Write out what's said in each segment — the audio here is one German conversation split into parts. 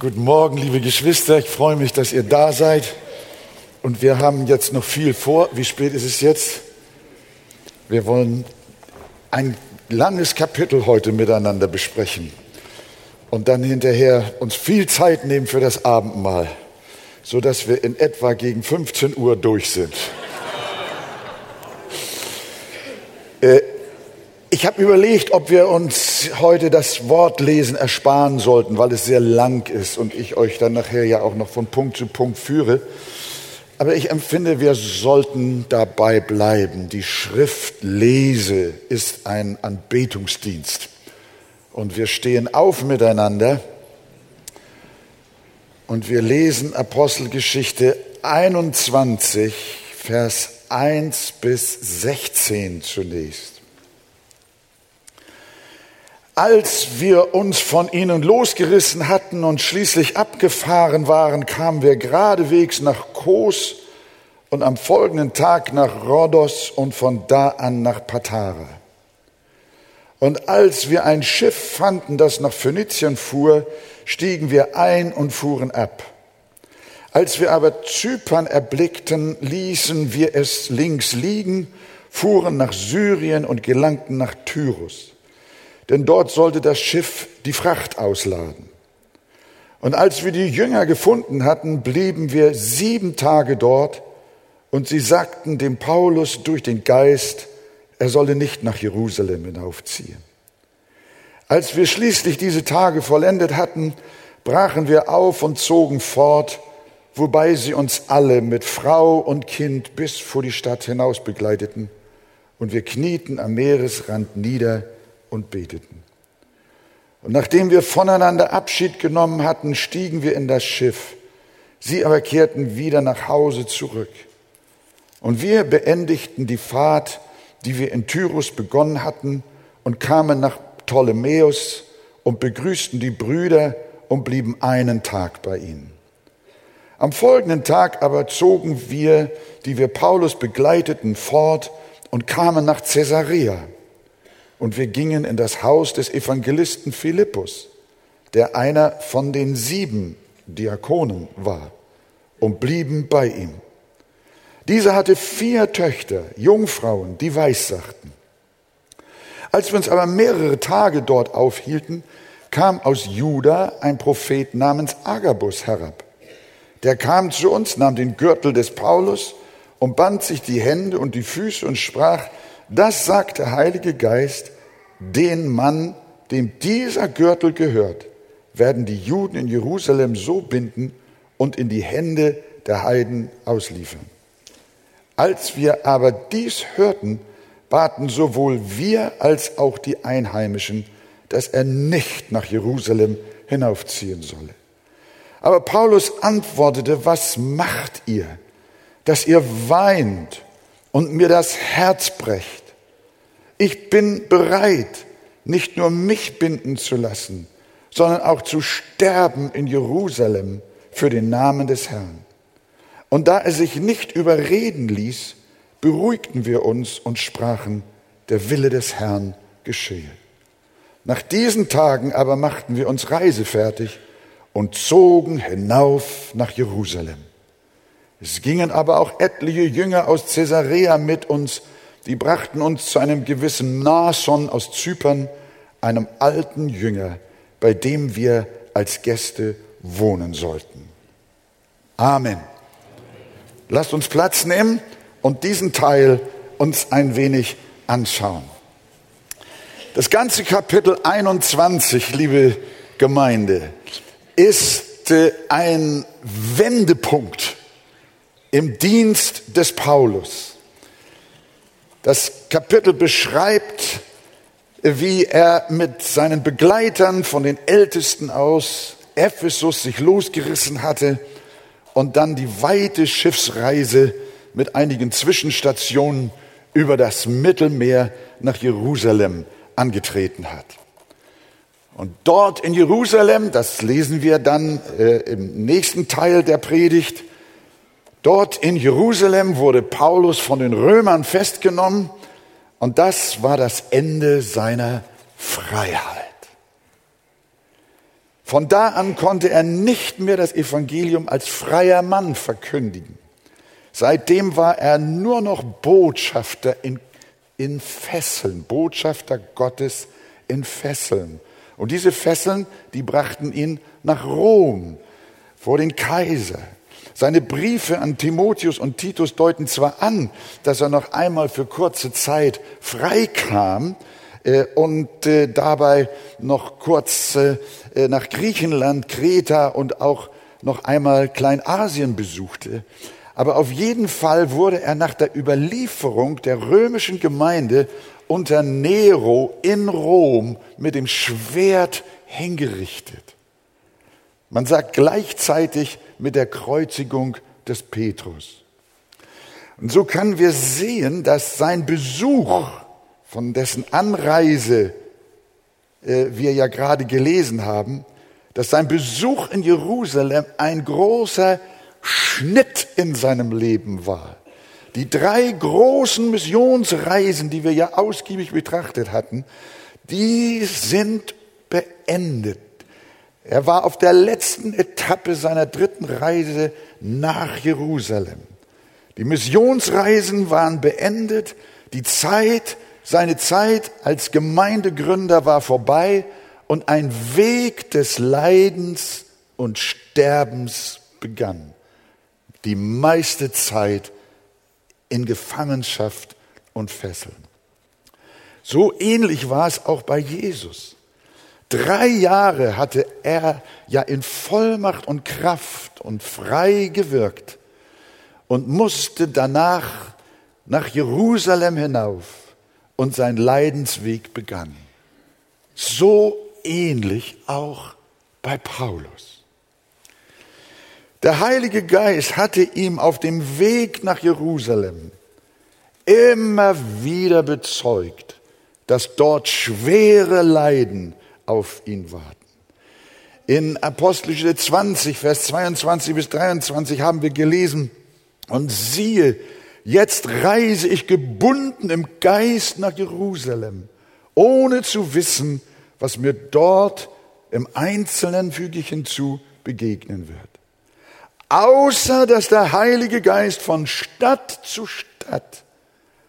Guten Morgen, liebe Geschwister. Ich freue mich, dass ihr da seid. Und wir haben jetzt noch viel vor. Wie spät ist es jetzt? Wir wollen ein langes Kapitel heute miteinander besprechen und dann hinterher uns viel Zeit nehmen für das Abendmahl, so dass wir in etwa gegen 15 Uhr durch sind. äh, ich habe überlegt, ob wir uns heute das Wortlesen ersparen sollten, weil es sehr lang ist und ich euch dann nachher ja auch noch von Punkt zu Punkt führe. Aber ich empfinde, wir sollten dabei bleiben. Die Schriftlese ist ein Anbetungsdienst. Und wir stehen auf miteinander und wir lesen Apostelgeschichte 21, Vers 1 bis 16 zunächst. Als wir uns von ihnen losgerissen hatten und schließlich abgefahren waren, kamen wir geradewegs nach Kos und am folgenden Tag nach Rhodos und von da an nach Patara. Und als wir ein Schiff fanden, das nach Phönizien fuhr, stiegen wir ein und fuhren ab. Als wir aber Zypern erblickten, ließen wir es links liegen, fuhren nach Syrien und gelangten nach Tyrus denn dort sollte das Schiff die Fracht ausladen. Und als wir die Jünger gefunden hatten, blieben wir sieben Tage dort und sie sagten dem Paulus durch den Geist, er solle nicht nach Jerusalem hinaufziehen. Als wir schließlich diese Tage vollendet hatten, brachen wir auf und zogen fort, wobei sie uns alle mit Frau und Kind bis vor die Stadt hinaus begleiteten, und wir knieten am Meeresrand nieder, und beteten. Und nachdem wir voneinander Abschied genommen hatten, stiegen wir in das Schiff. Sie aber kehrten wieder nach Hause zurück. Und wir beendigten die Fahrt, die wir in Tyrus begonnen hatten, und kamen nach Ptolemäus und begrüßten die Brüder und blieben einen Tag bei ihnen. Am folgenden Tag aber zogen wir, die wir Paulus begleiteten, fort und kamen nach Caesarea und wir gingen in das Haus des Evangelisten Philippus, der einer von den sieben Diakonen war, und blieben bei ihm. Dieser hatte vier Töchter, Jungfrauen, die weissagten. Als wir uns aber mehrere Tage dort aufhielten, kam aus Juda ein Prophet namens Agabus herab. Der kam zu uns, nahm den Gürtel des Paulus und band sich die Hände und die Füße und sprach, das sagt der Heilige Geist, den Mann, dem dieser Gürtel gehört, werden die Juden in Jerusalem so binden und in die Hände der Heiden ausliefern. Als wir aber dies hörten, baten sowohl wir als auch die Einheimischen, dass er nicht nach Jerusalem hinaufziehen solle. Aber Paulus antwortete, was macht ihr, dass ihr weint und mir das Herz brecht? Ich bin bereit, nicht nur mich binden zu lassen, sondern auch zu sterben in Jerusalem für den Namen des Herrn. Und da er sich nicht überreden ließ, beruhigten wir uns und sprachen, der Wille des Herrn geschehe. Nach diesen Tagen aber machten wir uns reisefertig und zogen hinauf nach Jerusalem. Es gingen aber auch etliche Jünger aus Caesarea mit uns, die brachten uns zu einem gewissen Nason aus Zypern, einem alten Jünger, bei dem wir als Gäste wohnen sollten. Amen. Lasst uns Platz nehmen und diesen Teil uns ein wenig anschauen. Das ganze Kapitel 21, liebe Gemeinde, ist ein Wendepunkt im Dienst des Paulus. Das Kapitel beschreibt, wie er mit seinen Begleitern von den Ältesten aus Ephesus sich losgerissen hatte und dann die weite Schiffsreise mit einigen Zwischenstationen über das Mittelmeer nach Jerusalem angetreten hat. Und dort in Jerusalem, das lesen wir dann äh, im nächsten Teil der Predigt, Dort in Jerusalem wurde Paulus von den Römern festgenommen und das war das Ende seiner Freiheit. Von da an konnte er nicht mehr das Evangelium als freier Mann verkündigen. Seitdem war er nur noch Botschafter in, in Fesseln, Botschafter Gottes in Fesseln. Und diese Fesseln, die brachten ihn nach Rom, vor den Kaiser. Seine Briefe an Timotheus und Titus deuten zwar an, dass er noch einmal für kurze Zeit freikam äh, und äh, dabei noch kurz äh, nach Griechenland, Kreta und auch noch einmal Kleinasien besuchte. Aber auf jeden Fall wurde er nach der Überlieferung der römischen Gemeinde unter Nero in Rom mit dem Schwert hingerichtet. Man sagt gleichzeitig mit der Kreuzigung des Petrus. Und so können wir sehen, dass sein Besuch, von dessen Anreise äh, wir ja gerade gelesen haben, dass sein Besuch in Jerusalem ein großer Schnitt in seinem Leben war. Die drei großen Missionsreisen, die wir ja ausgiebig betrachtet hatten, die sind beendet. Er war auf der letzten Etappe seiner dritten Reise nach Jerusalem. Die Missionsreisen waren beendet, die Zeit, seine Zeit als Gemeindegründer war vorbei und ein Weg des Leidens und Sterbens begann die meiste Zeit in Gefangenschaft und Fesseln. So ähnlich war es auch bei Jesus. Drei Jahre hatte er ja in Vollmacht und Kraft und frei gewirkt und musste danach nach Jerusalem hinauf und sein Leidensweg begann. So ähnlich auch bei Paulus. Der Heilige Geist hatte ihm auf dem Weg nach Jerusalem immer wieder bezeugt, dass dort schwere Leiden auf ihn warten. In Apostelische 20, Vers 22 bis 23 haben wir gelesen, und siehe, jetzt reise ich gebunden im Geist nach Jerusalem, ohne zu wissen, was mir dort im Einzelnen, füge ich hinzu, begegnen wird außer dass der Heilige Geist von Stadt zu Stadt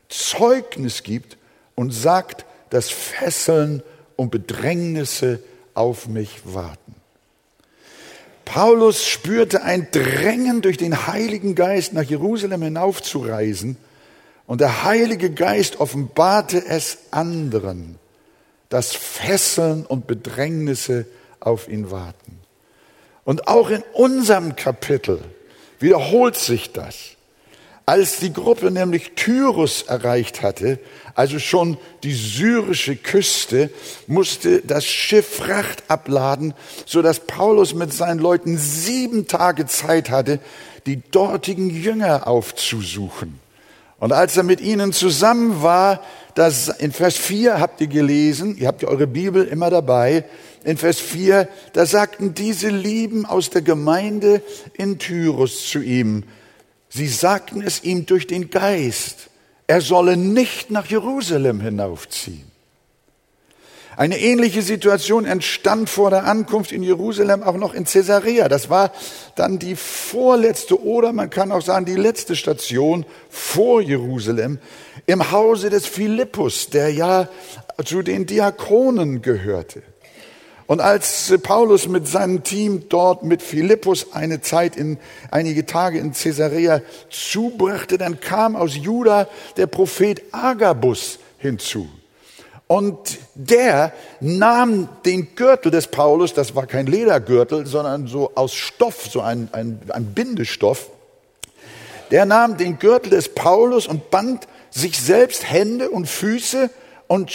Zeugnis gibt und sagt, dass Fesseln und Bedrängnisse auf mich warten. Paulus spürte ein Drängen durch den Heiligen Geist nach Jerusalem hinaufzureisen und der Heilige Geist offenbarte es anderen, dass Fesseln und Bedrängnisse auf ihn warten. Und auch in unserem Kapitel wiederholt sich das. Als die Gruppe nämlich Tyrus erreicht hatte, also schon die syrische Küste, musste das Schiff Fracht abladen, so dass Paulus mit seinen Leuten sieben Tage Zeit hatte, die dortigen Jünger aufzusuchen. Und als er mit ihnen zusammen war, das in Vers 4 habt ihr gelesen, ihr habt ja eure Bibel immer dabei, in Vers 4, da sagten diese Lieben aus der Gemeinde in Tyrus zu ihm, sie sagten es ihm durch den Geist, er solle nicht nach Jerusalem hinaufziehen. Eine ähnliche Situation entstand vor der Ankunft in Jerusalem auch noch in Caesarea. Das war dann die vorletzte oder man kann auch sagen die letzte Station vor Jerusalem im Hause des Philippus, der ja zu den Diakonen gehörte. Und als Paulus mit seinem Team dort mit Philippus eine Zeit in, einige Tage in Caesarea zubrachte, dann kam aus Juda der Prophet Agabus hinzu. Und der nahm den Gürtel des Paulus, das war kein Ledergürtel, sondern so aus Stoff, so ein, ein, ein Bindestoff. Der nahm den Gürtel des Paulus und band sich selbst Hände und Füße und,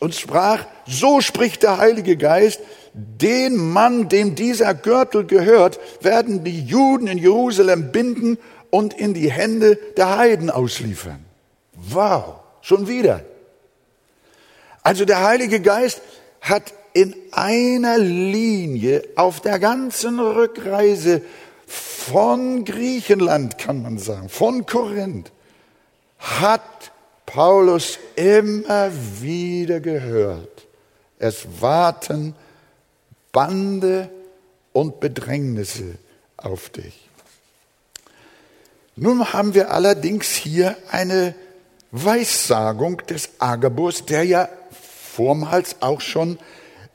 und sprach, so spricht der Heilige Geist, den Mann, dem dieser Gürtel gehört, werden die Juden in Jerusalem binden und in die Hände der Heiden ausliefern. Wow, schon wieder. Also der Heilige Geist hat in einer Linie auf der ganzen Rückreise von Griechenland, kann man sagen, von Korinth, hat Paulus immer wieder gehört. Es warten Bande und Bedrängnisse auf dich. Nun haben wir allerdings hier eine Weissagung des Agabus, der ja vormals auch schon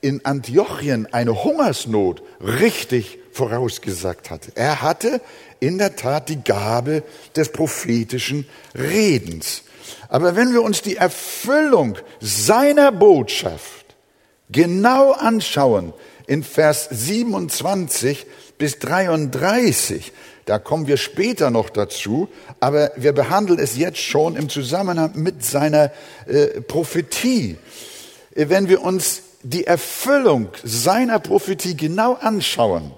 in Antiochien eine Hungersnot richtig vorausgesagt hatte. Er hatte in der Tat die Gabe des prophetischen Redens. Aber wenn wir uns die Erfüllung seiner Botschaft genau anschauen, in Vers 27 bis 33, da kommen wir später noch dazu, aber wir behandeln es jetzt schon im Zusammenhang mit seiner äh, Prophetie. Wenn wir uns die Erfüllung seiner Prophetie genau anschauen,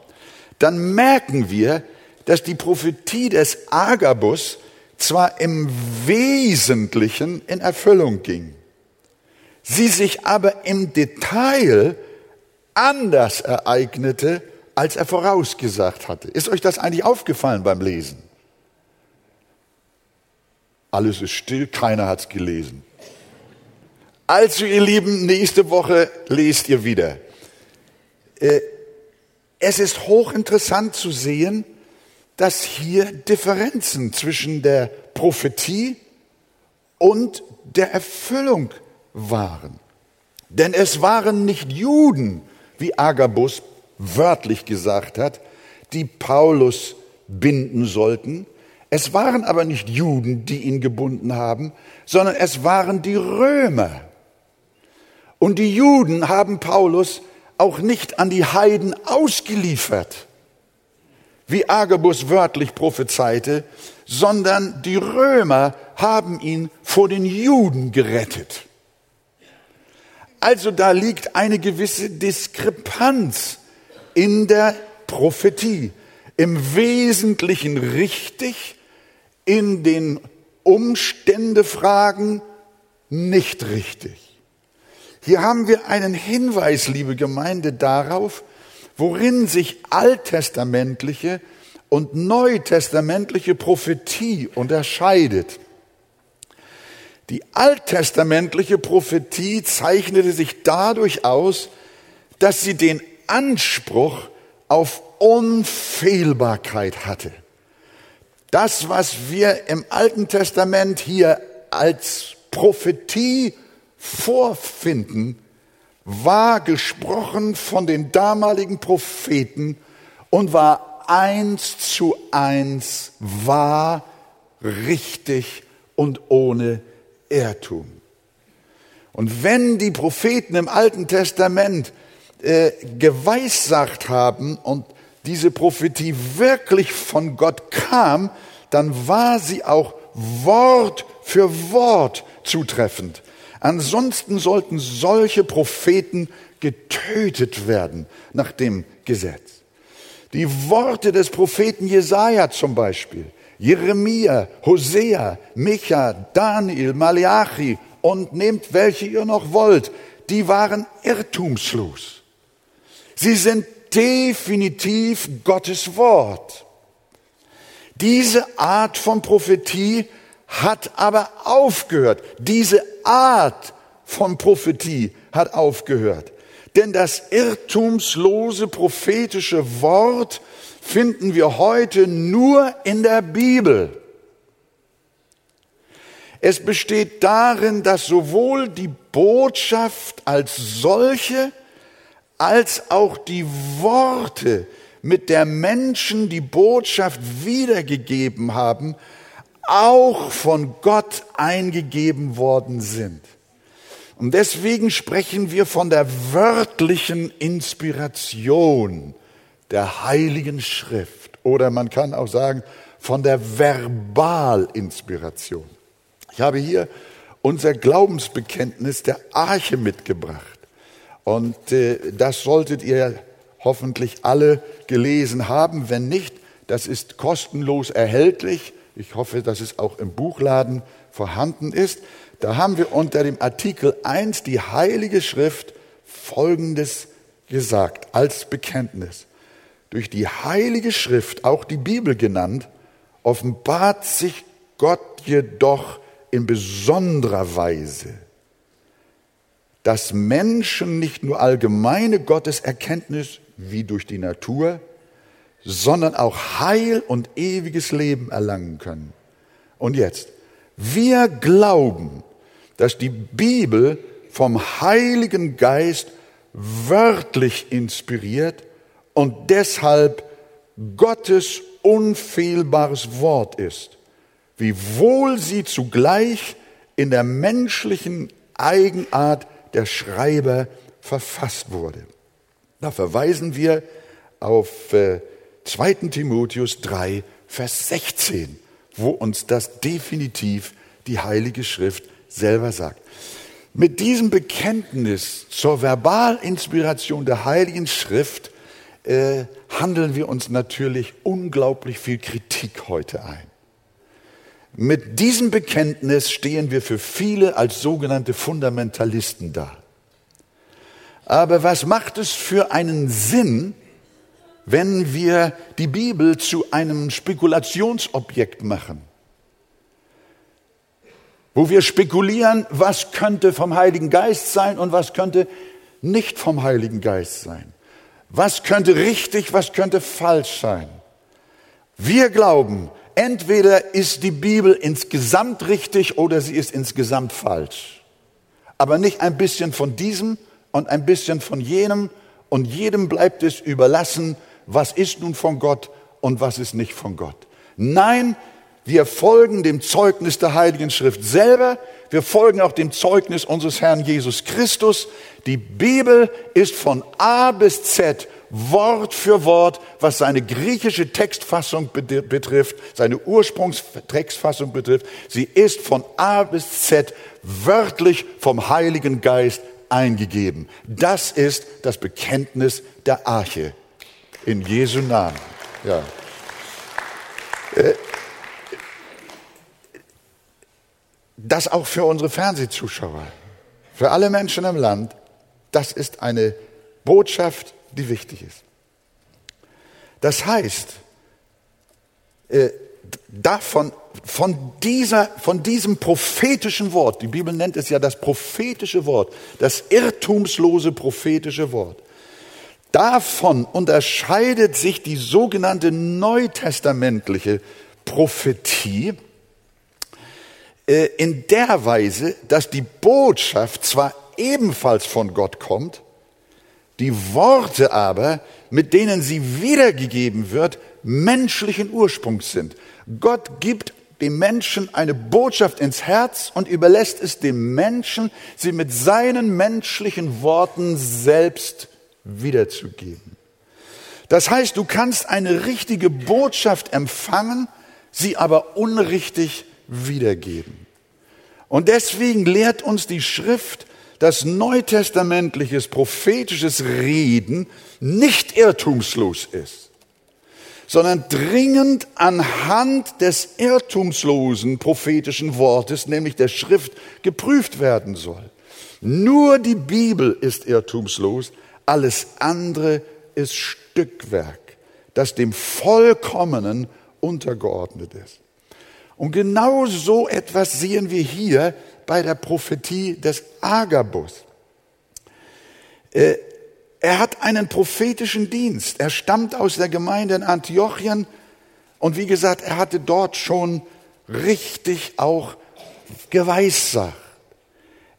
dann merken wir, dass die Prophetie des Agabus zwar im Wesentlichen in Erfüllung ging, sie sich aber im Detail anders ereignete, als er vorausgesagt hatte. Ist euch das eigentlich aufgefallen beim Lesen? Alles ist still, keiner hat es gelesen. Also ihr Lieben, nächste Woche lest ihr wieder. Äh, es ist hochinteressant zu sehen, dass hier Differenzen zwischen der Prophetie und der Erfüllung waren. Denn es waren nicht Juden, wie Agabus wörtlich gesagt hat, die Paulus binden sollten. Es waren aber nicht Juden, die ihn gebunden haben, sondern es waren die Römer. Und die Juden haben Paulus auch nicht an die Heiden ausgeliefert, wie Agabus wörtlich prophezeite, sondern die Römer haben ihn vor den Juden gerettet. Also da liegt eine gewisse Diskrepanz in der Prophetie. Im Wesentlichen richtig, in den Umständefragen nicht richtig. Hier haben wir einen Hinweis, liebe Gemeinde, darauf, worin sich alttestamentliche und neutestamentliche Prophetie unterscheidet. Die alttestamentliche Prophetie zeichnete sich dadurch aus, dass sie den Anspruch auf Unfehlbarkeit hatte. Das, was wir im Alten Testament hier als Prophetie vorfinden, war gesprochen von den damaligen Propheten und war eins zu eins wahr, richtig und ohne Irrtum. Und wenn die Propheten im Alten Testament äh, geweissagt haben und diese Prophetie wirklich von Gott kam, dann war sie auch Wort für Wort zutreffend. Ansonsten sollten solche Propheten getötet werden nach dem Gesetz. Die Worte des Propheten Jesaja zum Beispiel, Jeremia, Hosea, Micha, Daniel, Malachi und nehmt welche ihr noch wollt, die waren irrtumslos. Sie sind definitiv Gottes Wort. Diese Art von Prophetie hat aber aufgehört. Diese Art von Prophetie hat aufgehört. Denn das irrtumslose prophetische Wort finden wir heute nur in der Bibel. Es besteht darin, dass sowohl die Botschaft als solche als auch die Worte, mit der Menschen die Botschaft wiedergegeben haben, auch von Gott eingegeben worden sind. Und deswegen sprechen wir von der wörtlichen Inspiration der Heiligen Schrift oder man kann auch sagen von der Verbalinspiration. Ich habe hier unser Glaubensbekenntnis der Arche mitgebracht. Und äh, das solltet ihr hoffentlich alle gelesen haben. Wenn nicht, das ist kostenlos erhältlich. Ich hoffe, dass es auch im Buchladen vorhanden ist. Da haben wir unter dem Artikel 1 die Heilige Schrift Folgendes gesagt als Bekenntnis. Durch die Heilige Schrift, auch die Bibel genannt, offenbart sich Gott jedoch in besonderer Weise dass Menschen nicht nur allgemeine Gotteserkenntnis wie durch die Natur, sondern auch Heil und ewiges Leben erlangen können. Und jetzt, wir glauben, dass die Bibel vom Heiligen Geist wörtlich inspiriert und deshalb Gottes unfehlbares Wort ist, wiewohl sie zugleich in der menschlichen Eigenart der Schreiber verfasst wurde. Da verweisen wir auf äh, 2. Timotheus 3, Vers 16, wo uns das definitiv die Heilige Schrift selber sagt. Mit diesem Bekenntnis zur Verbalinspiration der Heiligen Schrift äh, handeln wir uns natürlich unglaublich viel Kritik heute ein. Mit diesem Bekenntnis stehen wir für viele als sogenannte Fundamentalisten da. Aber was macht es für einen Sinn, wenn wir die Bibel zu einem Spekulationsobjekt machen? Wo wir spekulieren, was könnte vom Heiligen Geist sein und was könnte nicht vom Heiligen Geist sein. Was könnte richtig, was könnte falsch sein? Wir glauben, entweder ist die Bibel insgesamt richtig oder sie ist insgesamt falsch. Aber nicht ein bisschen von diesem und ein bisschen von jenem und jedem bleibt es überlassen, was ist nun von Gott und was ist nicht von Gott. Nein, wir folgen dem Zeugnis der Heiligen Schrift selber. Wir folgen auch dem Zeugnis unseres Herrn Jesus Christus. Die Bibel ist von A bis Z Wort für Wort, was seine griechische Textfassung betrifft, seine Ursprungstextfassung betrifft. Sie ist von A bis Z wörtlich vom Heiligen Geist eingegeben. Das ist das Bekenntnis der Arche. In Jesu Namen. Ja. Äh, das auch für unsere Fernsehzuschauer, für alle Menschen im Land, das ist eine Botschaft, die wichtig ist. Das heißt, äh, davon, von, dieser, von diesem prophetischen Wort, die Bibel nennt es ja das prophetische Wort, das irrtumslose prophetische Wort, davon unterscheidet sich die sogenannte neutestamentliche Prophetie äh, in der Weise, dass die Botschaft zwar ebenfalls von Gott kommt, die Worte aber, mit denen sie wiedergegeben wird, menschlichen Ursprungs sind. Gott gibt dem Menschen eine Botschaft ins Herz und überlässt es dem Menschen, sie mit seinen menschlichen Worten selbst wiederzugeben. Das heißt, du kannst eine richtige Botschaft empfangen, sie aber unrichtig wiedergeben. Und deswegen lehrt uns die Schrift, dass neutestamentliches prophetisches Reden nicht irrtumslos ist, sondern dringend anhand des irrtumslosen prophetischen Wortes, nämlich der Schrift, geprüft werden soll. Nur die Bibel ist irrtumslos, alles andere ist Stückwerk, das dem Vollkommenen untergeordnet ist. Und genau so etwas sehen wir hier bei der Prophetie des Agabus. Äh, er hat einen prophetischen Dienst. Er stammt aus der Gemeinde in Antiochien und wie gesagt, er hatte dort schon richtig auch geweissagt.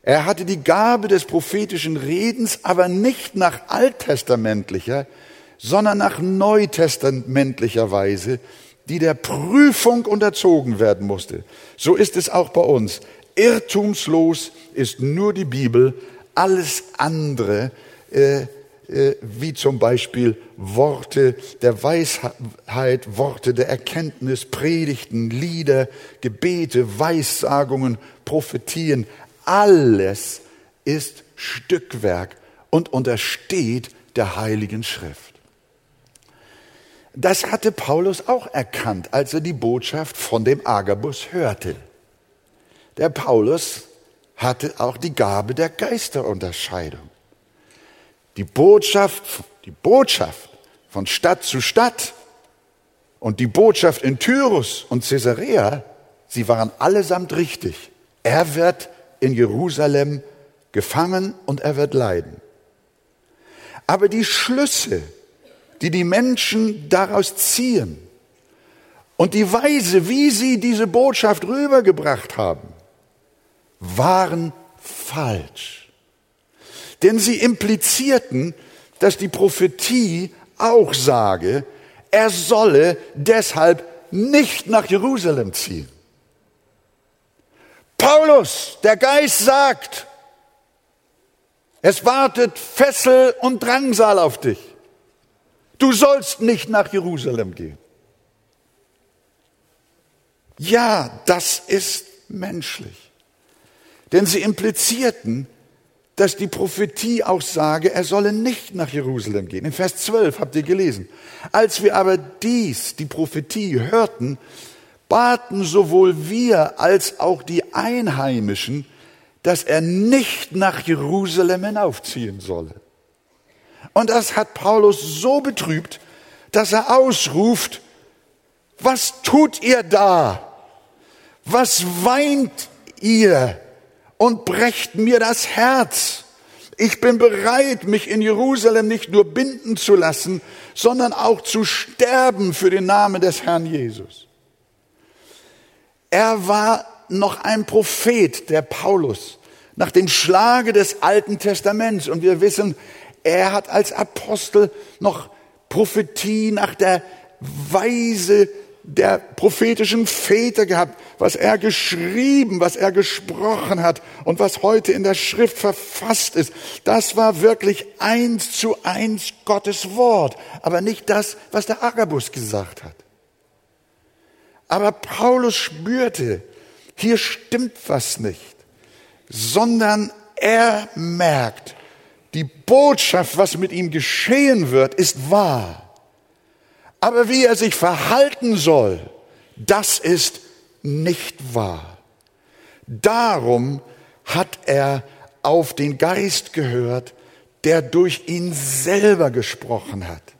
Er hatte die Gabe des prophetischen Redens, aber nicht nach alttestamentlicher, sondern nach neutestamentlicher Weise, die der Prüfung unterzogen werden musste. So ist es auch bei uns. Irrtumslos ist nur die Bibel, alles andere, äh, äh, wie zum Beispiel Worte der Weisheit, Worte der Erkenntnis, Predigten, Lieder, Gebete, Weissagungen, Prophetien, alles ist Stückwerk und untersteht der Heiligen Schrift. Das hatte Paulus auch erkannt, als er die Botschaft von dem Agabus hörte. Der Paulus hatte auch die Gabe der Geisterunterscheidung. Die Botschaft, die Botschaft von Stadt zu Stadt und die Botschaft in Tyrus und Caesarea, sie waren allesamt richtig. Er wird in Jerusalem gefangen und er wird leiden. Aber die Schlüsse, die die Menschen daraus ziehen und die Weise, wie sie diese Botschaft rübergebracht haben, waren falsch. Denn sie implizierten, dass die Prophetie auch sage, er solle deshalb nicht nach Jerusalem ziehen. Paulus, der Geist sagt, es wartet Fessel und Drangsal auf dich. Du sollst nicht nach Jerusalem gehen. Ja, das ist menschlich. Denn sie implizierten, dass die Prophetie auch sage, er solle nicht nach Jerusalem gehen. In Vers 12 habt ihr gelesen. Als wir aber dies, die Prophetie, hörten, baten sowohl wir als auch die Einheimischen, dass er nicht nach Jerusalem hinaufziehen solle. Und das hat Paulus so betrübt, dass er ausruft, was tut ihr da? Was weint ihr und brecht mir das Herz? Ich bin bereit, mich in Jerusalem nicht nur binden zu lassen, sondern auch zu sterben für den Namen des Herrn Jesus. Er war noch ein Prophet, der Paulus, nach dem Schlage des Alten Testaments. Und wir wissen, er hat als Apostel noch Prophetie nach der Weise der prophetischen Väter gehabt, was er geschrieben, was er gesprochen hat und was heute in der Schrift verfasst ist. Das war wirklich eins zu eins Gottes Wort, aber nicht das, was der Agabus gesagt hat. Aber Paulus spürte, hier stimmt was nicht, sondern er merkt, die Botschaft, was mit ihm geschehen wird, ist wahr. Aber wie er sich verhalten soll, das ist nicht wahr. Darum hat er auf den Geist gehört, der durch ihn selber gesprochen hat.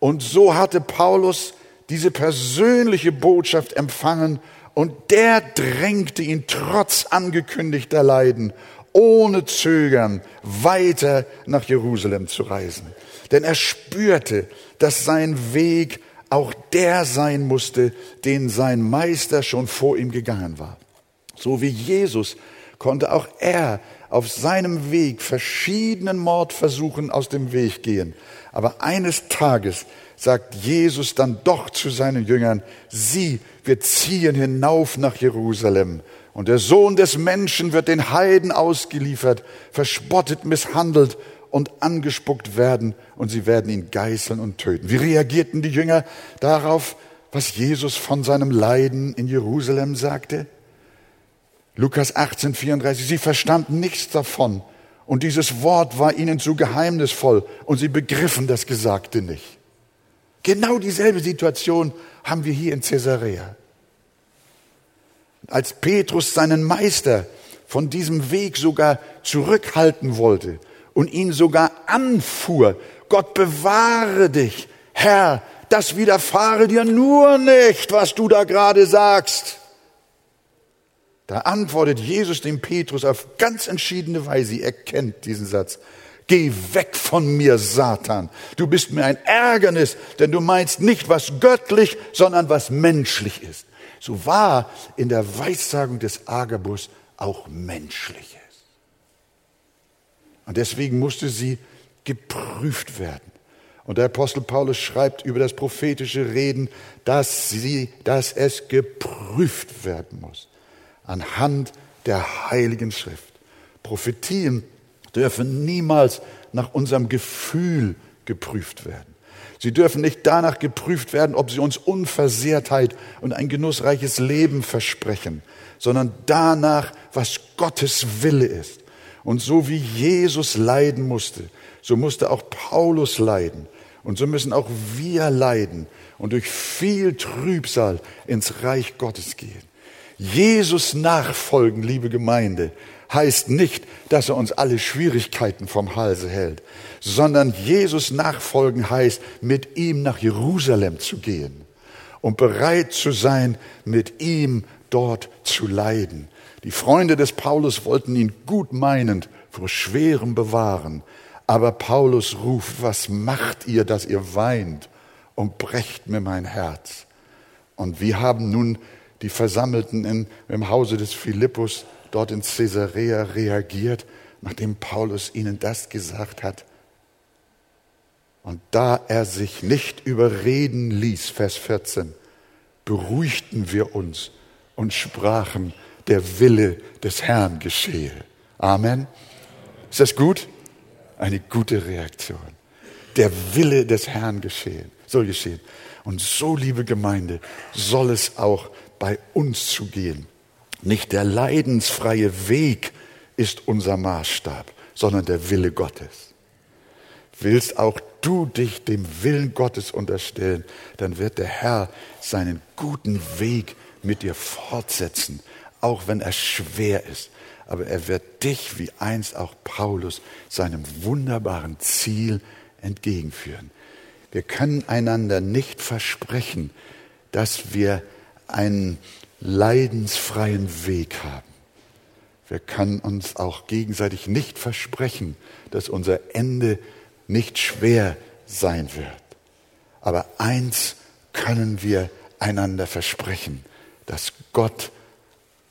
Und so hatte Paulus diese persönliche Botschaft empfangen und der drängte ihn trotz angekündigter Leiden ohne Zögern weiter nach Jerusalem zu reisen. Denn er spürte, dass sein Weg auch der sein musste, den sein Meister schon vor ihm gegangen war. So wie Jesus konnte auch er auf seinem Weg verschiedenen Mordversuchen aus dem Weg gehen. Aber eines Tages sagt Jesus dann doch zu seinen Jüngern, sieh, wir ziehen hinauf nach Jerusalem und der Sohn des Menschen wird den Heiden ausgeliefert, verspottet, misshandelt und angespuckt werden und sie werden ihn geißeln und töten. Wie reagierten die Jünger darauf, was Jesus von seinem Leiden in Jerusalem sagte? Lukas 18, 34, sie verstanden nichts davon und dieses Wort war ihnen zu geheimnisvoll und sie begriffen das Gesagte nicht. Genau dieselbe Situation haben wir hier in Caesarea als Petrus seinen Meister von diesem Weg sogar zurückhalten wollte und ihn sogar anfuhr, Gott bewahre dich, Herr, das widerfahre dir nur nicht, was du da gerade sagst. Da antwortet Jesus dem Petrus auf ganz entschiedene Weise, er kennt diesen Satz. Geh weg von mir, Satan. Du bist mir ein Ärgernis, denn du meinst nicht, was göttlich, sondern was menschlich ist so war in der Weissagung des Agabus auch Menschliches. Und deswegen musste sie geprüft werden. Und der Apostel Paulus schreibt über das prophetische Reden, dass sie, dass es geprüft werden muss. Anhand der Heiligen Schrift. Prophetien dürfen niemals nach unserem Gefühl geprüft werden. Sie dürfen nicht danach geprüft werden, ob sie uns Unversehrtheit und ein genussreiches Leben versprechen, sondern danach, was Gottes Wille ist. Und so wie Jesus leiden musste, so musste auch Paulus leiden. Und so müssen auch wir leiden und durch viel Trübsal ins Reich Gottes gehen. Jesus nachfolgen, liebe Gemeinde, heißt nicht, dass er uns alle Schwierigkeiten vom Halse hält, sondern Jesus nachfolgen heißt, mit ihm nach Jerusalem zu gehen und bereit zu sein, mit ihm dort zu leiden. Die Freunde des Paulus wollten ihn gut meinend vor schwerem bewahren. Aber Paulus ruft, was macht ihr, dass ihr weint und brecht mir mein Herz? Und wir haben nun die Versammelten in, im Hause des Philippus dort in Caesarea reagiert, nachdem Paulus ihnen das gesagt hat. Und da er sich nicht überreden ließ, Vers 14, beruhigten wir uns und sprachen, der Wille des Herrn geschehe. Amen. Ist das gut? Eine gute Reaktion. Der Wille des Herrn geschehen, soll geschehen. Und so, liebe Gemeinde, soll es auch bei uns zugehen. Nicht der leidensfreie Weg ist unser Maßstab, sondern der Wille Gottes. Willst auch du dich dem Willen Gottes unterstellen, dann wird der Herr seinen guten Weg mit dir fortsetzen, auch wenn er schwer ist. Aber er wird dich, wie einst auch Paulus, seinem wunderbaren Ziel entgegenführen. Wir können einander nicht versprechen, dass wir einen leidensfreien Weg haben. Wir können uns auch gegenseitig nicht versprechen, dass unser Ende nicht schwer sein wird. Aber eins können wir einander versprechen, dass Gott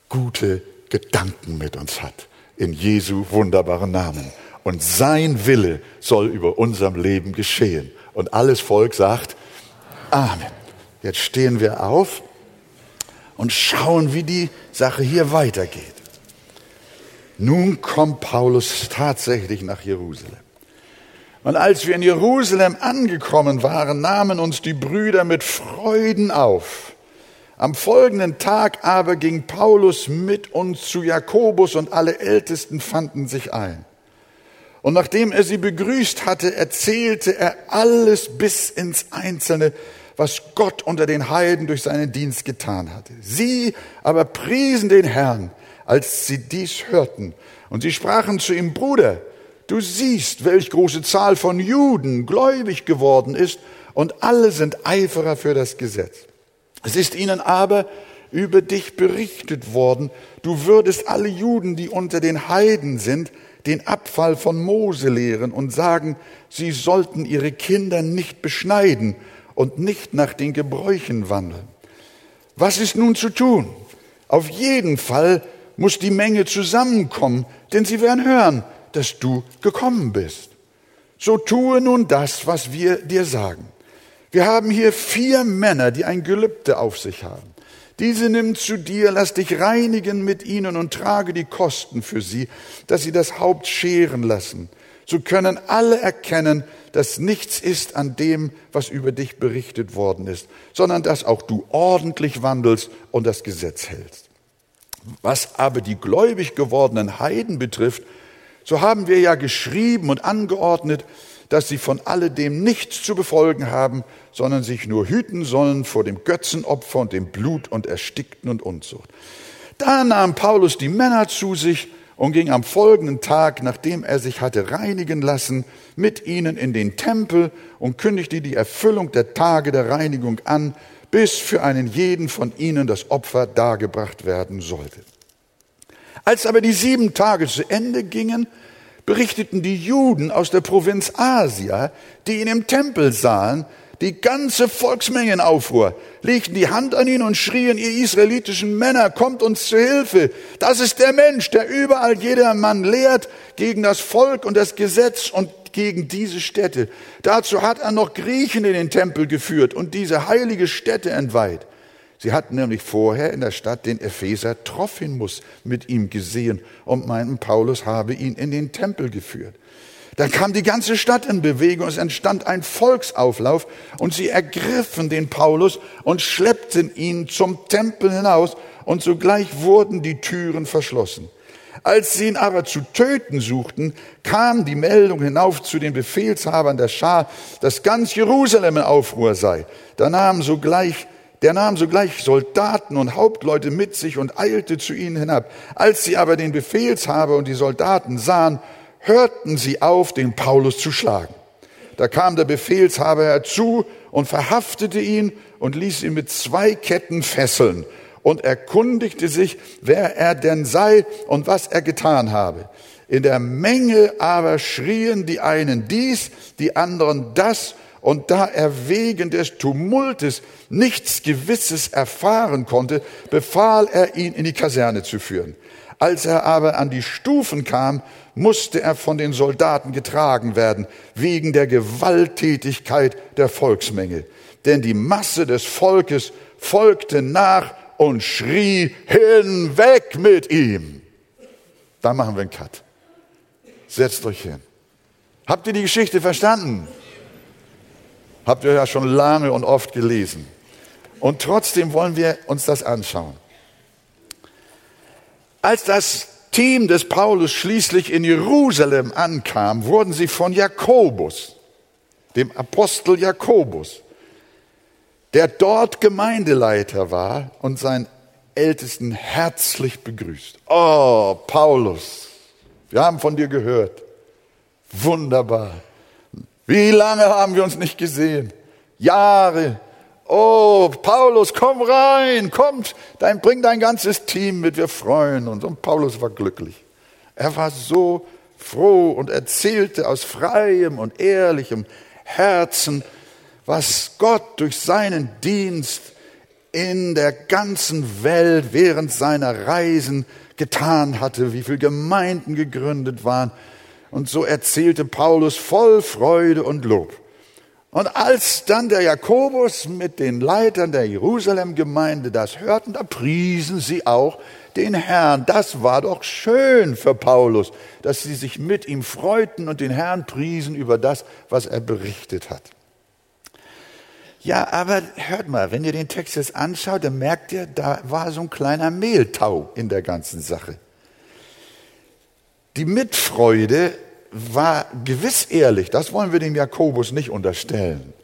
gute Gedanken mit uns hat. In Jesu wunderbaren Namen. Und sein Wille soll über unserem Leben geschehen. Und alles Volk sagt Amen. Jetzt stehen wir auf und schauen, wie die Sache hier weitergeht. Nun kommt Paulus tatsächlich nach Jerusalem. Und als wir in Jerusalem angekommen waren, nahmen uns die Brüder mit Freuden auf. Am folgenden Tag aber ging Paulus mit uns zu Jakobus und alle Ältesten fanden sich ein. Und nachdem er sie begrüßt hatte, erzählte er alles bis ins Einzelne, was Gott unter den Heiden durch seinen Dienst getan hatte. Sie aber priesen den Herrn, als sie dies hörten. Und sie sprachen zu ihm, Bruder, Du siehst, welch große Zahl von Juden gläubig geworden ist und alle sind Eiferer für das Gesetz. Es ist ihnen aber über dich berichtet worden, du würdest alle Juden, die unter den Heiden sind, den Abfall von Mose lehren und sagen, sie sollten ihre Kinder nicht beschneiden und nicht nach den Gebräuchen wandeln. Was ist nun zu tun? Auf jeden Fall muss die Menge zusammenkommen, denn sie werden hören, dass du gekommen bist. So tue nun das, was wir dir sagen. Wir haben hier vier Männer, die ein Gelübde auf sich haben. Diese nimm zu dir, lass dich reinigen mit ihnen und trage die Kosten für sie, dass sie das Haupt scheren lassen. So können alle erkennen, dass nichts ist an dem, was über dich berichtet worden ist, sondern dass auch du ordentlich wandelst und das Gesetz hältst. Was aber die gläubig gewordenen Heiden betrifft, so haben wir ja geschrieben und angeordnet, dass sie von alledem nichts zu befolgen haben, sondern sich nur hüten sollen vor dem Götzenopfer und dem Blut und Erstickten und Unzucht. Da nahm Paulus die Männer zu sich und ging am folgenden Tag, nachdem er sich hatte reinigen lassen, mit ihnen in den Tempel und kündigte die Erfüllung der Tage der Reinigung an, bis für einen jeden von ihnen das Opfer dargebracht werden sollte. Als aber die sieben Tage zu Ende gingen, berichteten die Juden aus der Provinz Asia, die ihn im Tempel sahen, die ganze Volksmenge in Aufruhr, legten die Hand an ihn und schrien, ihr israelitischen Männer, kommt uns zu Hilfe. Das ist der Mensch, der überall jedermann lehrt gegen das Volk und das Gesetz und gegen diese Städte. Dazu hat er noch Griechen in den Tempel geführt und diese heilige Stätte entweiht. Sie hatten nämlich vorher in der Stadt den Epheser Trophimus mit ihm gesehen und meinten, Paulus habe ihn in den Tempel geführt. Dann kam die ganze Stadt in Bewegung, es entstand ein Volksauflauf und sie ergriffen den Paulus und schleppten ihn zum Tempel hinaus und sogleich wurden die Türen verschlossen. Als sie ihn aber zu töten suchten, kam die Meldung hinauf zu den Befehlshabern der Schar, dass ganz Jerusalem in Aufruhr sei. Da nahmen sogleich der nahm sogleich Soldaten und Hauptleute mit sich und eilte zu ihnen hinab. Als sie aber den Befehlshaber und die Soldaten sahen, hörten sie auf, den Paulus zu schlagen. Da kam der Befehlshaber herzu und verhaftete ihn und ließ ihn mit zwei Ketten fesseln und erkundigte sich, wer er denn sei und was er getan habe. In der Menge aber schrien die einen dies, die anderen das, und da er wegen des Tumultes nichts Gewisses erfahren konnte, befahl er ihn in die Kaserne zu führen. Als er aber an die Stufen kam, musste er von den Soldaten getragen werden, wegen der Gewalttätigkeit der Volksmenge. Denn die Masse des Volkes folgte nach und schrie, hinweg mit ihm. Da machen wir einen Cut. Setzt euch hin. Habt ihr die Geschichte verstanden? Habt ihr ja schon lange und oft gelesen. Und trotzdem wollen wir uns das anschauen. Als das Team des Paulus schließlich in Jerusalem ankam, wurden sie von Jakobus, dem Apostel Jakobus, der dort Gemeindeleiter war und seinen Ältesten herzlich begrüßt. Oh, Paulus, wir haben von dir gehört. Wunderbar. Wie lange haben wir uns nicht gesehen? Jahre. Oh, Paulus, komm rein, kommt, dein, bring dein ganzes Team mit, wir freuen uns. Und Paulus war glücklich. Er war so froh und erzählte aus freiem und ehrlichem Herzen, was Gott durch seinen Dienst in der ganzen Welt während seiner Reisen getan hatte, wie viele Gemeinden gegründet waren, und so erzählte Paulus voll Freude und Lob. Und als dann der Jakobus mit den Leitern der Jerusalem-Gemeinde das hörten, da priesen sie auch den Herrn. Das war doch schön für Paulus, dass sie sich mit ihm freuten und den Herrn priesen über das, was er berichtet hat. Ja, aber hört mal, wenn ihr den Text jetzt anschaut, dann merkt ihr, da war so ein kleiner Mehltau in der ganzen Sache. Die Mitfreude war gewiss ehrlich, das wollen wir dem Jakobus nicht unterstellen.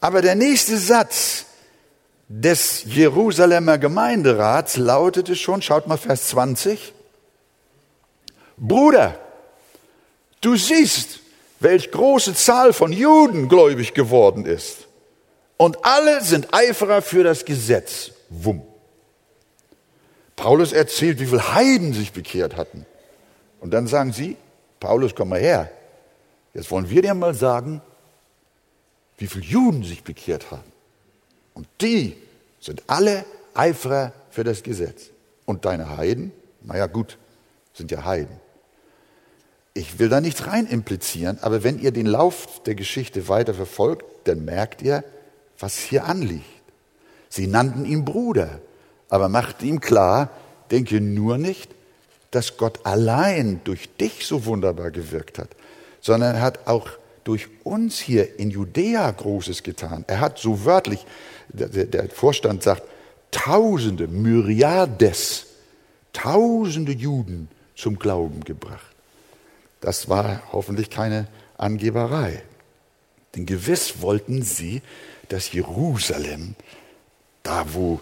Aber der nächste Satz des Jerusalemer Gemeinderats lautete schon, schaut mal Vers 20, Bruder, du siehst, welch große Zahl von Juden gläubig geworden ist. Und alle sind Eiferer für das Gesetz. Wumm. Paulus erzählt, wie viele Heiden sich bekehrt hatten. Und dann sagen sie, Paulus, komm mal her. Jetzt wollen wir dir mal sagen, wie viele Juden sich bekehrt haben. Und die sind alle Eiferer für das Gesetz. Und deine Heiden, naja gut, sind ja Heiden. Ich will da nichts rein implizieren, aber wenn ihr den Lauf der Geschichte weiter verfolgt, dann merkt ihr, was hier anliegt. Sie nannten ihn Bruder, aber machten ihm klar, denke nur nicht, dass Gott allein durch dich so wunderbar gewirkt hat, sondern er hat auch durch uns hier in Judäa Großes getan. Er hat so wörtlich, der, Vorstand sagt, Tausende, Myriades, Tausende Juden zum Glauben gebracht. Das war hoffentlich keine Angeberei. Denn gewiss wollten sie, dass Jerusalem, da wo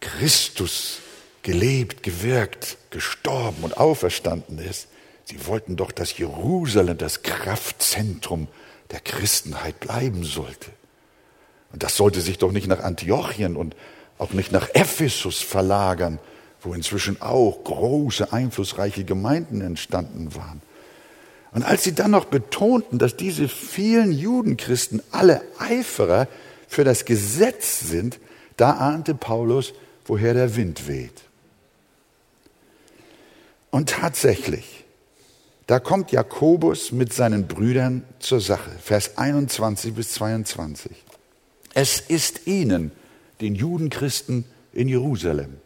Christus gelebt, gewirkt, gestorben und auferstanden ist. Sie wollten doch, dass Jerusalem das Kraftzentrum der Christenheit bleiben sollte. Und das sollte sich doch nicht nach Antiochien und auch nicht nach Ephesus verlagern, wo inzwischen auch große, einflussreiche Gemeinden entstanden waren. Und als sie dann noch betonten, dass diese vielen Judenchristen alle Eiferer für das Gesetz sind, da ahnte Paulus, woher der Wind weht. Und tatsächlich, da kommt Jakobus mit seinen Brüdern zur Sache. Vers 21 bis 22. Es ist ihnen, den Judenchristen in Jerusalem,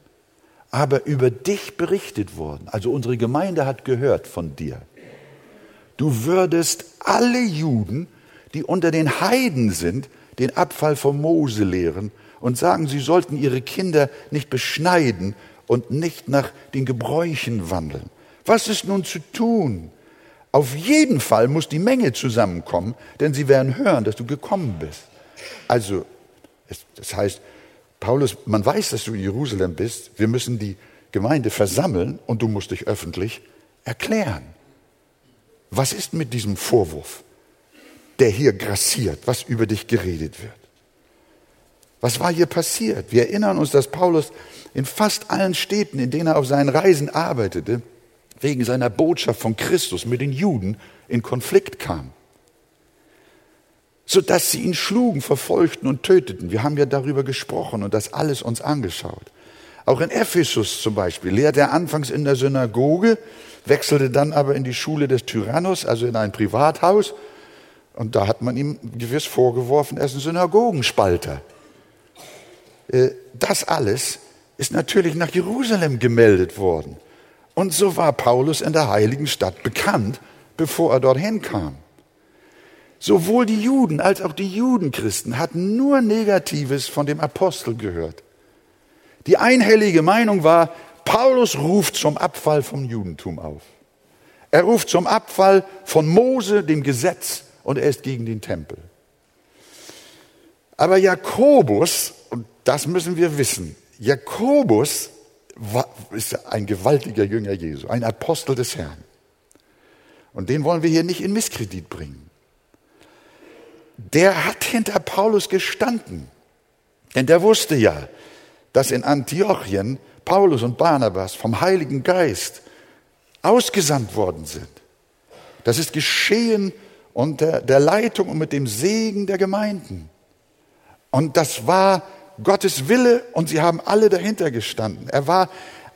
aber über dich berichtet worden. Also unsere Gemeinde hat gehört von dir. Du würdest alle Juden, die unter den Heiden sind, den Abfall von Mose lehren und sagen, sie sollten ihre Kinder nicht beschneiden und nicht nach den Gebräuchen wandeln. Was ist nun zu tun? Auf jeden Fall muss die Menge zusammenkommen, denn sie werden hören, dass du gekommen bist. Also, das heißt, Paulus, man weiß, dass du in Jerusalem bist. Wir müssen die Gemeinde versammeln und du musst dich öffentlich erklären. Was ist mit diesem Vorwurf, der hier grassiert, was über dich geredet wird? Was war hier passiert? Wir erinnern uns, dass Paulus in fast allen Städten, in denen er auf seinen Reisen arbeitete, wegen seiner Botschaft von Christus mit den Juden in Konflikt kam. Sodass sie ihn schlugen, verfolgten und töteten. Wir haben ja darüber gesprochen und das alles uns angeschaut. Auch in Ephesus zum Beispiel lehrte er anfangs in der Synagoge, wechselte dann aber in die Schule des Tyrannos, also in ein Privathaus. Und da hat man ihm gewiss vorgeworfen, er ist ein Synagogenspalter. Äh, das alles ist natürlich nach Jerusalem gemeldet worden. Und so war Paulus in der heiligen Stadt bekannt, bevor er dorthin kam. Sowohl die Juden als auch die Judenchristen hatten nur Negatives von dem Apostel gehört. Die einhellige Meinung war, Paulus ruft zum Abfall vom Judentum auf. Er ruft zum Abfall von Mose, dem Gesetz, und er ist gegen den Tempel. Aber Jakobus, das müssen wir wissen, Jakobus war, ist ein gewaltiger Jünger Jesu, ein Apostel des Herrn. Und den wollen wir hier nicht in Misskredit bringen. Der hat hinter Paulus gestanden. Denn der wusste ja, dass in Antiochien Paulus und Barnabas vom Heiligen Geist ausgesandt worden sind. Das ist geschehen unter der Leitung und mit dem Segen der Gemeinden. Und das war Gottes Wille und sie haben alle dahinter gestanden. Er war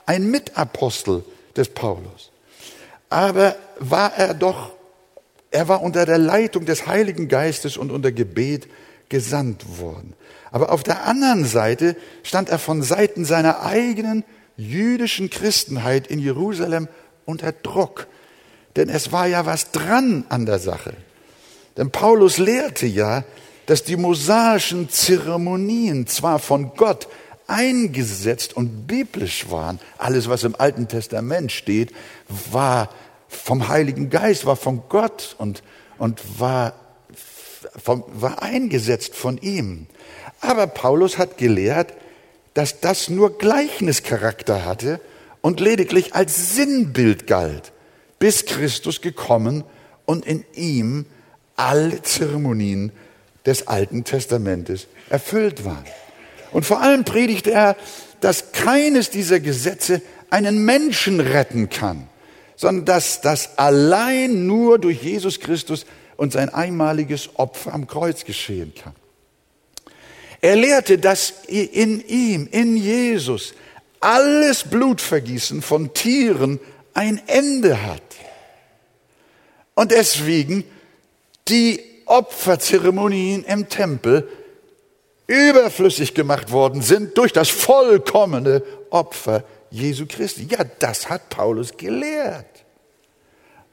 ein Mitapostel des Paulus. Aber war er doch, er war unter der Leitung des Heiligen Geistes und unter Gebet gesandt worden. Aber auf der anderen Seite stand er von Seiten seiner eigenen jüdischen Christenheit in Jerusalem unter Druck. Denn es war ja was dran an der Sache. Denn Paulus lehrte ja, dass die mosaischen Zeremonien zwar von Gott eingesetzt und biblisch waren, alles was im Alten Testament steht, war vom Heiligen Geist, war von Gott und, und war, vom, war eingesetzt von ihm. Aber Paulus hat gelehrt, dass das nur Gleichnischarakter hatte und lediglich als Sinnbild galt, bis Christus gekommen und in ihm alle Zeremonien des Alten Testamentes erfüllt waren. Und vor allem predigte er, dass keines dieser Gesetze einen Menschen retten kann, sondern dass das allein nur durch Jesus Christus und sein einmaliges Opfer am Kreuz geschehen kann. Er lehrte, dass in ihm, in Jesus, alles Blutvergießen von Tieren ein Ende hat. Und deswegen die Opferzeremonien im Tempel überflüssig gemacht worden sind durch das vollkommene Opfer Jesu Christi. Ja, das hat Paulus gelehrt.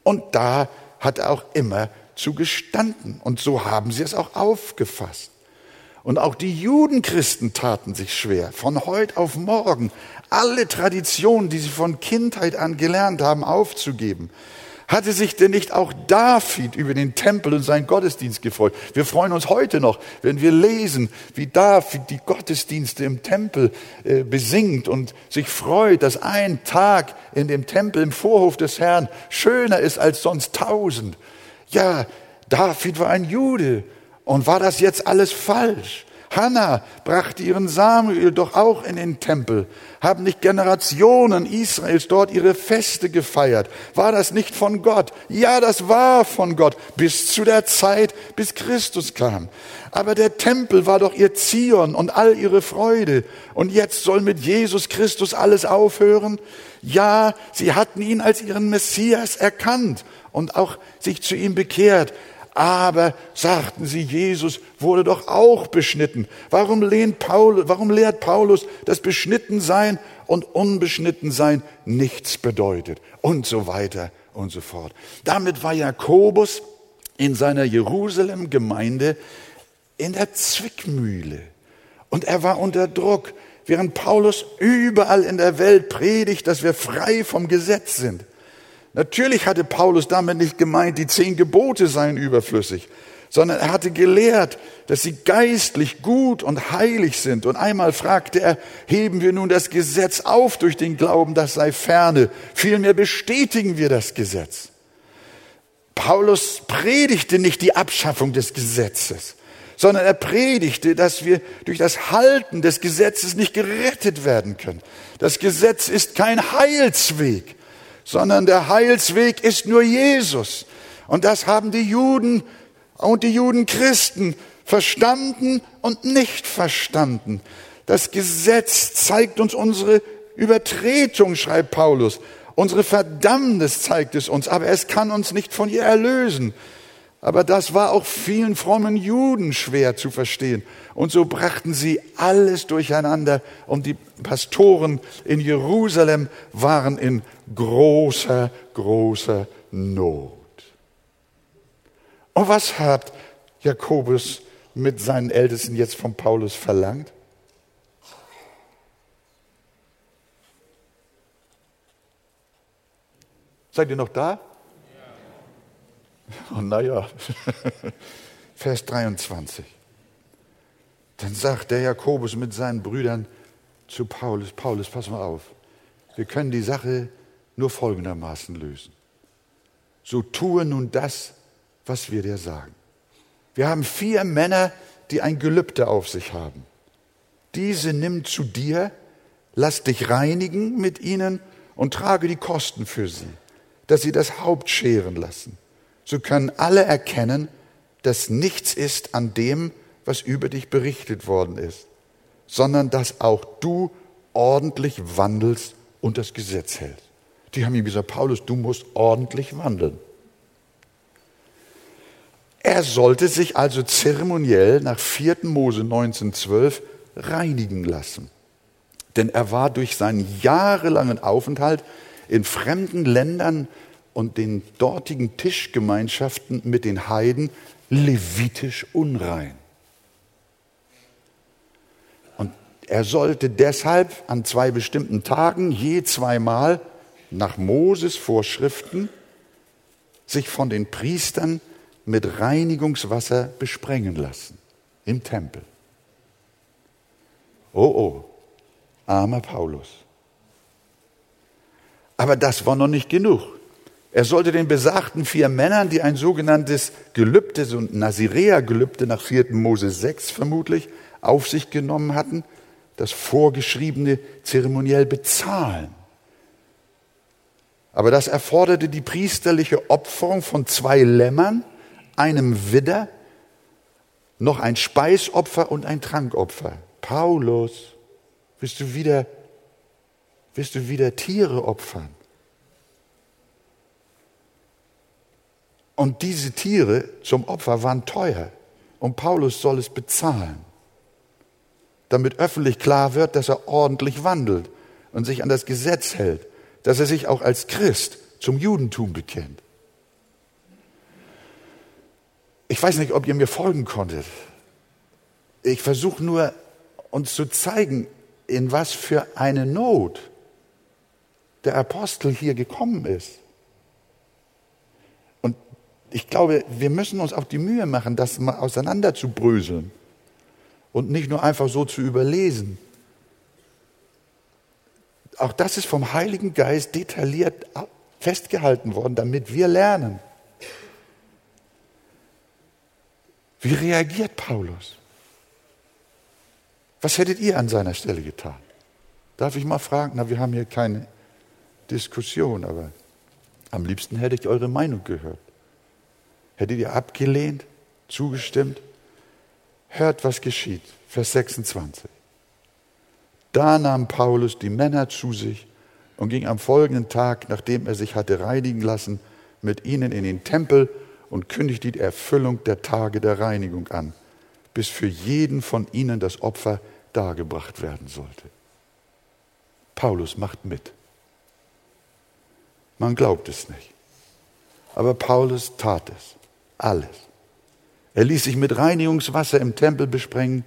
Und da hat er auch immer zugestanden. Und so haben sie es auch aufgefasst. Und auch die Judenchristen taten sich schwer, von heute auf morgen alle Traditionen, die sie von Kindheit an gelernt haben, aufzugeben. Hatte sich denn nicht auch David über den Tempel und seinen Gottesdienst gefreut? Wir freuen uns heute noch, wenn wir lesen, wie David die Gottesdienste im Tempel äh, besingt und sich freut, dass ein Tag in dem Tempel im Vorhof des Herrn schöner ist als sonst tausend. Ja, David war ein Jude und war das jetzt alles falsch? Hannah brachte ihren Samuel doch auch in den Tempel. Haben nicht Generationen Israels dort ihre Feste gefeiert? War das nicht von Gott? Ja, das war von Gott bis zu der Zeit, bis Christus kam. Aber der Tempel war doch ihr Zion und all ihre Freude. Und jetzt soll mit Jesus Christus alles aufhören? Ja, sie hatten ihn als ihren Messias erkannt und auch sich zu ihm bekehrt. Aber, sagten sie, Jesus wurde doch auch beschnitten. Warum, lehnt Paul, warum lehrt Paulus, dass Beschnittensein und Unbeschnittensein nichts bedeutet? Und so weiter und so fort. Damit war Jakobus in seiner Jerusalem-Gemeinde in der Zwickmühle. Und er war unter Druck, während Paulus überall in der Welt predigt, dass wir frei vom Gesetz sind. Natürlich hatte Paulus damit nicht gemeint, die zehn Gebote seien überflüssig, sondern er hatte gelehrt, dass sie geistlich gut und heilig sind. Und einmal fragte er, heben wir nun das Gesetz auf durch den Glauben, das sei ferne. Vielmehr bestätigen wir das Gesetz. Paulus predigte nicht die Abschaffung des Gesetzes, sondern er predigte, dass wir durch das Halten des Gesetzes nicht gerettet werden können. Das Gesetz ist kein Heilsweg, sondern der Heilsweg ist nur Jesus. Und das haben die Juden und die Judenchristen verstanden und nicht verstanden. Das Gesetz zeigt uns unsere Übertretung, schreibt Paulus. Unsere Verdammnis zeigt es uns, aber es kann uns nicht von ihr erlösen. Aber das war auch vielen frommen Juden schwer zu verstehen. Und so brachten sie alles durcheinander und die Pastoren in Jerusalem waren in großer, großer Not. Und was hat Jakobus mit seinen Ältesten jetzt von Paulus verlangt? Seid ihr noch da? Oh, naja, Vers 23. Dann sagt der Jakobus mit seinen Brüdern zu Paulus, Paulus, pass mal auf, wir können die Sache nur folgendermaßen lösen. So tue nun das, was wir dir sagen. Wir haben vier Männer, die ein Gelübde auf sich haben. Diese nimm zu dir, lass dich reinigen mit ihnen und trage die Kosten für sie, dass sie das Haupt scheren lassen so können alle erkennen, dass nichts ist an dem, was über dich berichtet worden ist, sondern dass auch du ordentlich wandelst und das Gesetz hältst. Die haben ihm gesagt, Paulus, du musst ordentlich wandeln. Er sollte sich also zeremoniell nach 4. Mose 1912 reinigen lassen. Denn er war durch seinen jahrelangen Aufenthalt in fremden Ländern und den dortigen Tischgemeinschaften mit den Heiden levitisch unrein. Und er sollte deshalb an zwei bestimmten Tagen je zweimal nach Moses Vorschriften sich von den Priestern mit Reinigungswasser besprengen lassen im Tempel. Oh oh, armer Paulus. Aber das war noch nicht genug. Er sollte den besagten vier Männern, die ein sogenanntes Gelübde, so ein Nazirea-Gelübde nach 4. Mose 6 vermutlich, auf sich genommen hatten, das vorgeschriebene zeremoniell bezahlen. Aber das erforderte die priesterliche Opferung von zwei Lämmern, einem Widder, noch ein Speisopfer und ein Trankopfer. Paulus, willst du wieder, willst du wieder Tiere opfern? Und diese Tiere zum Opfer waren teuer. Und Paulus soll es bezahlen, damit öffentlich klar wird, dass er ordentlich wandelt und sich an das Gesetz hält, dass er sich auch als Christ zum Judentum bekennt. Ich weiß nicht, ob ihr mir folgen konntet. Ich versuche nur, uns zu zeigen, in was für eine Not der Apostel hier gekommen ist ich glaube, wir müssen uns auch die Mühe machen, das mal auseinander zu bröseln und nicht nur einfach so zu überlesen. Auch das ist vom Heiligen Geist detailliert festgehalten worden, damit wir lernen. Wie reagiert Paulus? Was hättet ihr an seiner Stelle getan? Darf ich mal fragen? Na, wir haben hier keine Diskussion, aber am liebsten hätte ich eure Meinung gehört. Hättet ihr abgelehnt, zugestimmt? Hört, was geschieht. Vers 26. Da nahm Paulus die Männer zu sich und ging am folgenden Tag, nachdem er sich hatte reinigen lassen, mit ihnen in den Tempel und kündigte die Erfüllung der Tage der Reinigung an, bis für jeden von ihnen das Opfer dargebracht werden sollte. Paulus macht mit. Man glaubt es nicht. Aber Paulus tat es. Alles. Er ließ sich mit Reinigungswasser im Tempel besprengen,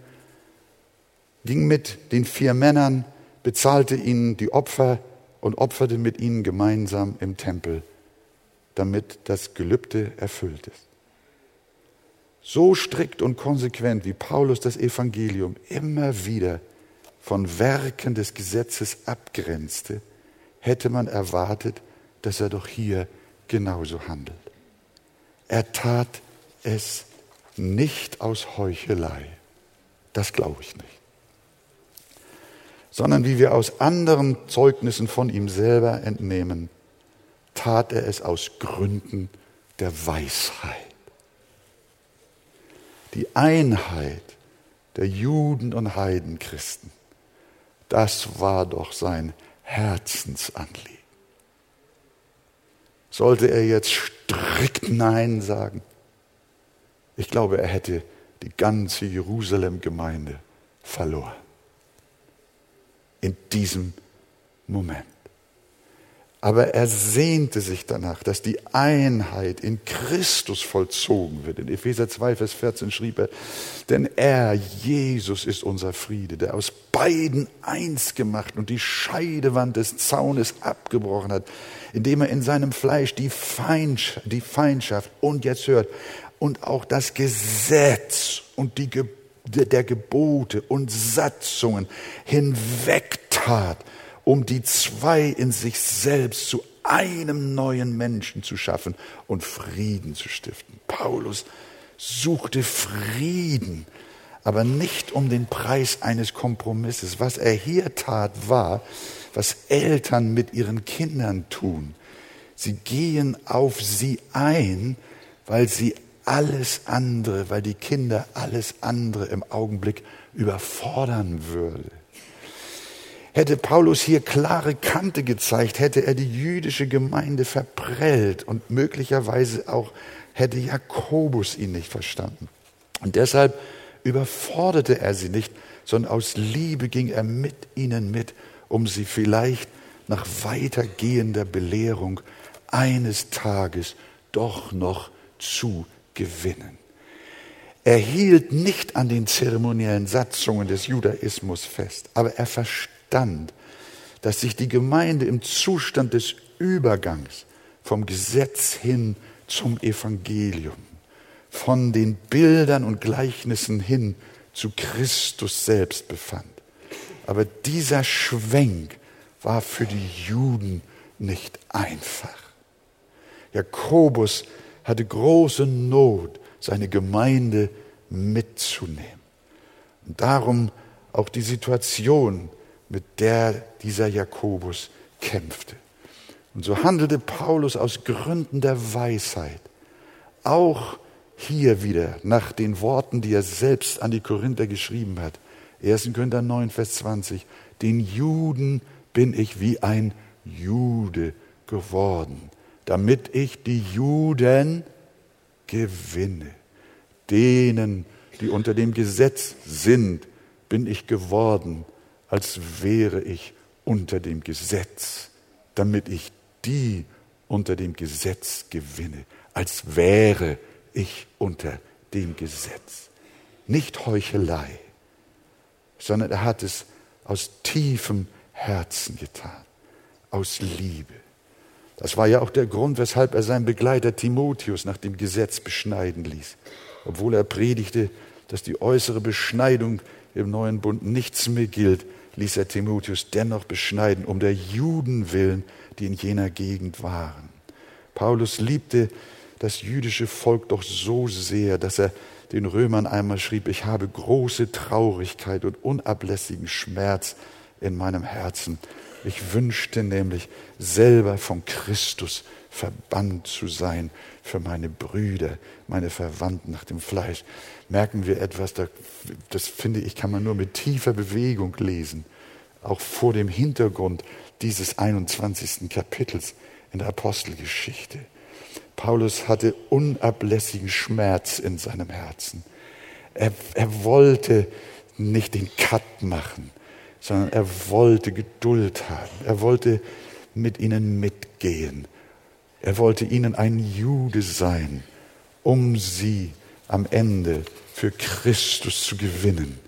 ging mit den vier Männern, bezahlte ihnen die Opfer und opferte mit ihnen gemeinsam im Tempel, damit das Gelübde erfüllt ist. So strikt und konsequent, wie Paulus das Evangelium immer wieder von Werken des Gesetzes abgrenzte, hätte man erwartet, dass er doch hier genauso handelt. Er tat es nicht aus Heuchelei. Das glaube ich nicht. Sondern wie wir aus anderen Zeugnissen von ihm selber entnehmen, tat er es aus Gründen der Weisheit. Die Einheit der Juden und Heidenchristen, das war doch sein Herzensanliegen. Sollte er jetzt strikt Nein sagen? Ich glaube, er hätte die ganze Jerusalem-Gemeinde verloren. In diesem Moment. Aber er sehnte sich danach, dass die Einheit in Christus vollzogen wird. In Epheser 2, Vers 14 schrieb er, denn er, Jesus, ist unser Friede, der aus beiden eins gemacht und die Scheidewand des Zaunes abgebrochen hat, indem er in seinem Fleisch die Feindschaft, die Feindschaft und jetzt hört, und auch das Gesetz und die Ge der Gebote und Satzungen hinwegtat um die zwei in sich selbst zu einem neuen Menschen zu schaffen und Frieden zu stiften. Paulus suchte Frieden, aber nicht um den Preis eines Kompromisses. Was er hier tat, war, was Eltern mit ihren Kindern tun. Sie gehen auf sie ein, weil sie alles andere, weil die Kinder alles andere im Augenblick überfordern würde. Hätte Paulus hier klare Kante gezeigt, hätte er die jüdische Gemeinde verprellt und möglicherweise auch hätte Jakobus ihn nicht verstanden. Und deshalb überforderte er sie nicht, sondern aus Liebe ging er mit ihnen mit, um sie vielleicht nach weitergehender Belehrung eines Tages doch noch zu gewinnen. Er hielt nicht an den zeremoniellen Satzungen des Judaismus fest, aber er verstand, verstand, dass sich die Gemeinde im Zustand des Übergangs vom Gesetz hin zum Evangelium, von den Bildern und Gleichnissen hin zu Christus selbst befand. Aber dieser Schwenk war für die Juden nicht einfach. Jakobus hatte große Not, seine Gemeinde mitzunehmen. Und darum auch die Situation mit der dieser Jakobus kämpfte. Und so handelte Paulus aus Gründen der Weisheit, auch hier wieder nach den Worten, die er selbst an die Korinther geschrieben hat. 1. Korinther 9, Vers 20. Den Juden bin ich wie ein Jude geworden, damit ich die Juden gewinne. Denen, die unter dem Gesetz sind, bin ich geworden, als wäre ich unter dem Gesetz, damit ich die unter dem Gesetz gewinne, als wäre ich unter dem Gesetz. Nicht Heuchelei, sondern er hat es aus tiefem Herzen getan, aus Liebe. Das war ja auch der Grund, weshalb er seinen Begleiter Timotheus nach dem Gesetz beschneiden ließ, obwohl er predigte, dass die äußere Beschneidung im neuen Bund nichts mehr gilt, ließ er Timotheus dennoch beschneiden, um der Juden willen, die in jener Gegend waren. Paulus liebte das jüdische Volk doch so sehr, dass er den Römern einmal schrieb, ich habe große Traurigkeit und unablässigen Schmerz in meinem Herzen. Ich wünschte nämlich selber von Christus verbannt zu sein für meine Brüder, meine Verwandten nach dem Fleisch. Merken wir etwas, das finde ich, kann man nur mit tiefer Bewegung lesen, auch vor dem Hintergrund dieses 21. Kapitels in der Apostelgeschichte. Paulus hatte unablässigen Schmerz in seinem Herzen. Er, er wollte nicht den Cut machen, sondern er wollte Geduld haben. Er wollte mit ihnen mitgehen. Er wollte ihnen ein Jude sein, um sie am Ende für Christus zu gewinnen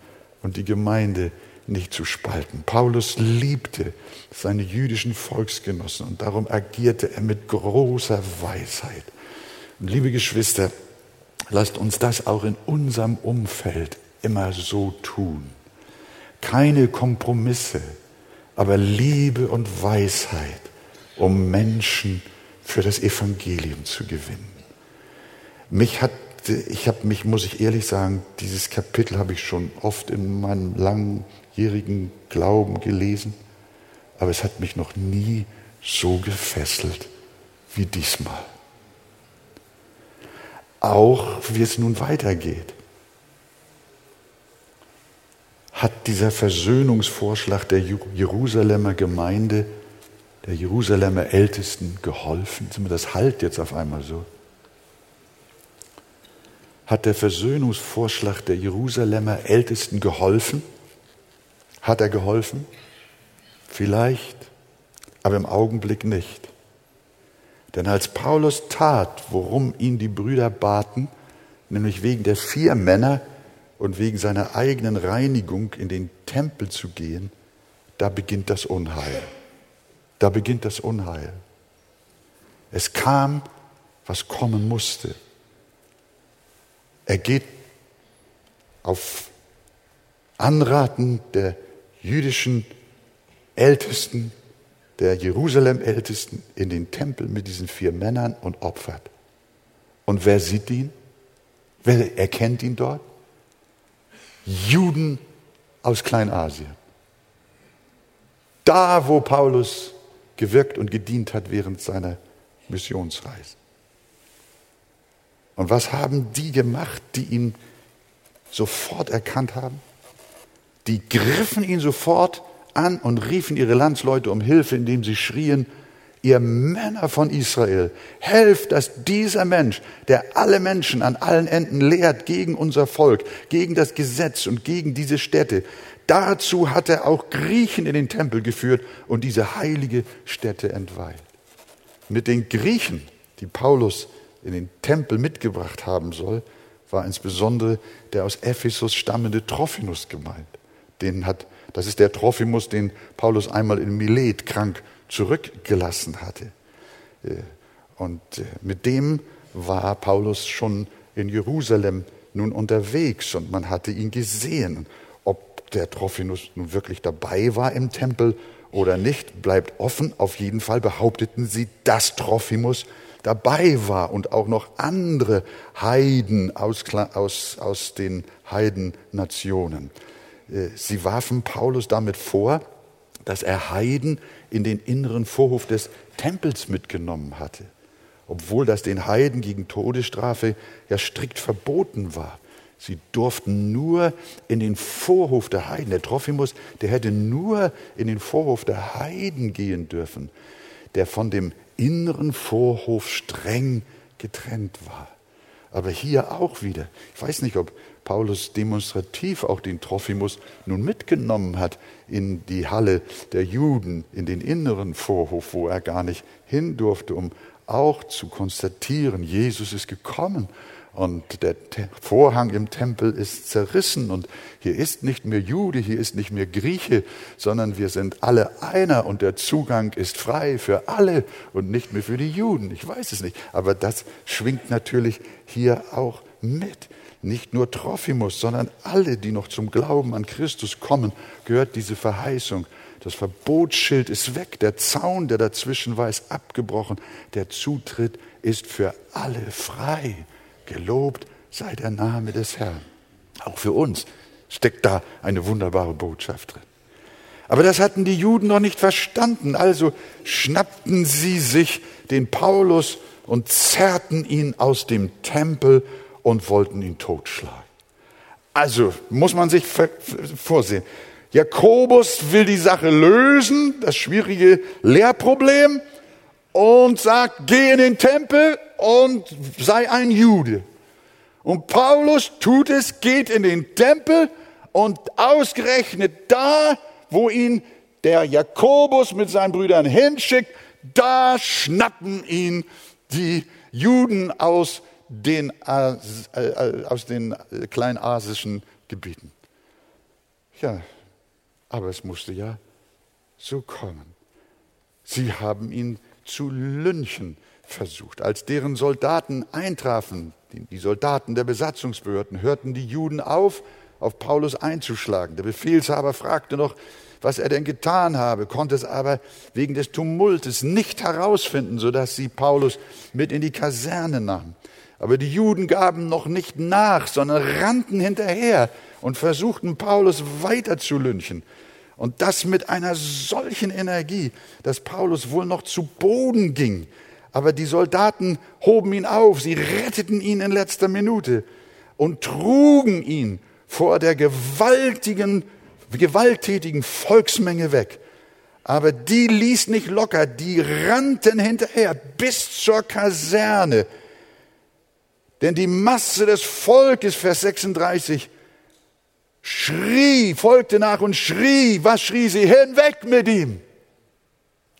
und die Gemeinde nicht zu spalten. Paulus liebte seine jüdischen Volksgenossen und darum agierte er mit großer Weisheit. Und liebe Geschwister, lasst uns das auch in unserem Umfeld immer so tun. Keine Kompromisse, aber Liebe und Weisheit, um Menschen für das Evangelium zu gewinnen. Mich hat, ich habe mich, muss ich ehrlich sagen, dieses Kapitel habe ich schon oft in meinem langjährigen Glauben gelesen, aber es hat mich noch nie so gefesselt wie diesmal. Auch wie es nun weitergeht. Hat dieser Versöhnungsvorschlag der Jerusalemer Gemeinde, der Jerusalemer Ältesten geholfen? Das halt jetzt auf einmal so. Hat der Versöhnungsvorschlag der Jerusalemer Ältesten geholfen? Hat er geholfen? Vielleicht, aber im Augenblick nicht. Denn als Paulus tat, worum ihn die Brüder baten, nämlich wegen der vier Männer und wegen seiner eigenen Reinigung in den Tempel zu gehen, da beginnt das Unheil. Da beginnt das Unheil. Es kam, was kommen musste. Er geht auf Anraten der jüdischen Ältesten, der Jerusalem-Ältesten in den Tempel mit diesen vier Männern und opfert. Und wer sieht ihn? Wer erkennt ihn dort? Juden aus Kleinasien. Da, wo Paulus gewirkt und gedient hat während seiner Missionsreise. Und was haben die gemacht, die ihn sofort erkannt haben? Die griffen ihn sofort an und riefen ihre Landsleute um Hilfe, indem sie schrien, ihr Männer von Israel, helft, dass dieser Mensch, der alle Menschen an allen Enden lehrt gegen unser Volk, gegen das Gesetz und gegen diese Städte, dazu hat er auch Griechen in den Tempel geführt und diese heilige Stätte entweiht. Mit den Griechen, die Paulus in den Tempel mitgebracht haben soll, war insbesondere der aus Ephesus stammende Trophinus gemeint. Den hat das ist der Trophimus, den Paulus einmal in Milet krank zurückgelassen hatte. Äh, und äh, mit dem war Paulus schon in Jerusalem nun unterwegs und man hatte ihn gesehen. Ob der Trophinus nun wirklich dabei war im Tempel oder nicht, bleibt offen. Auf jeden Fall behaupteten sie, dass Trophimus dabei war und auch noch andere Heiden aus, aus, aus den Heidennationen. Äh, sie warfen Paulus damit vor, dass er Heiden in den inneren Vorhof des Tempels mitgenommen hatte, obwohl das den Heiden gegen Todesstrafe ja strikt verboten war. Sie durften nur in den Vorhof der Heiden. Der Trophimus, der hätte nur in den Vorhof der Heiden gehen dürfen, der von dem inneren Vorhof streng getrennt war. Aber hier auch wieder. Ich weiß nicht, ob Paulus demonstrativ auch den Trophimus nun mitgenommen hat in die Halle der Juden, in den inneren Vorhof, wo er gar nicht hin durfte, um auch zu konstatieren, Jesus ist gekommen und der Vorhang im Tempel ist zerrissen und hier ist nicht mehr Jude, hier ist nicht mehr Grieche, sondern wir sind alle einer und der Zugang ist frei für alle und nicht mehr für die Juden. Ich weiß es nicht, aber das schwingt natürlich hier auch mit nicht nur Trophimus, sondern alle, die noch zum Glauben an Christus kommen, gehört diese Verheißung. Das Verbotsschild ist weg, der Zaun, der dazwischen war, ist abgebrochen, der Zutritt ist für alle frei. Gelobt sei der Name des Herrn. Auch für uns steckt da eine wunderbare Botschaft drin. Aber das hatten die Juden noch nicht verstanden, also schnappten sie sich den Paulus und zerrten ihn aus dem Tempel und wollten ihn totschlagen. Also muss man sich vorsehen. Jakobus will die Sache lösen, das schwierige Lehrproblem, und sagt, geh in den Tempel und sei ein Jude. Und Paulus tut es, geht in den Tempel und ausgerechnet da, wo ihn der Jakobus mit seinen Brüdern hinschickt, da schnappen ihn die Juden aus den, äh, äh, aus den kleinasischen Gebieten. Ja, aber es musste ja so kommen. Sie haben ihn zu lynchen versucht. Als deren Soldaten eintrafen, die Soldaten der Besatzungsbehörden, hörten die Juden auf, auf Paulus einzuschlagen. Der Befehlshaber fragte noch, was er denn getan habe, konnte es aber wegen des Tumultes nicht herausfinden, sodass sie Paulus mit in die Kaserne nahmen. Aber die Juden gaben noch nicht nach, sondern rannten hinterher und versuchten Paulus weiter zu lynchen. Und das mit einer solchen Energie, dass Paulus wohl noch zu Boden ging, Aber die Soldaten hoben ihn auf, sie retteten ihn in letzter Minute und trugen ihn vor der gewaltigen, gewalttätigen Volksmenge weg. Aber die ließ nicht locker, die rannten hinterher bis zur Kaserne. Denn die Masse des Volkes, Vers 36, schrie, folgte nach und schrie. Was schrie sie? Hinweg mit ihm.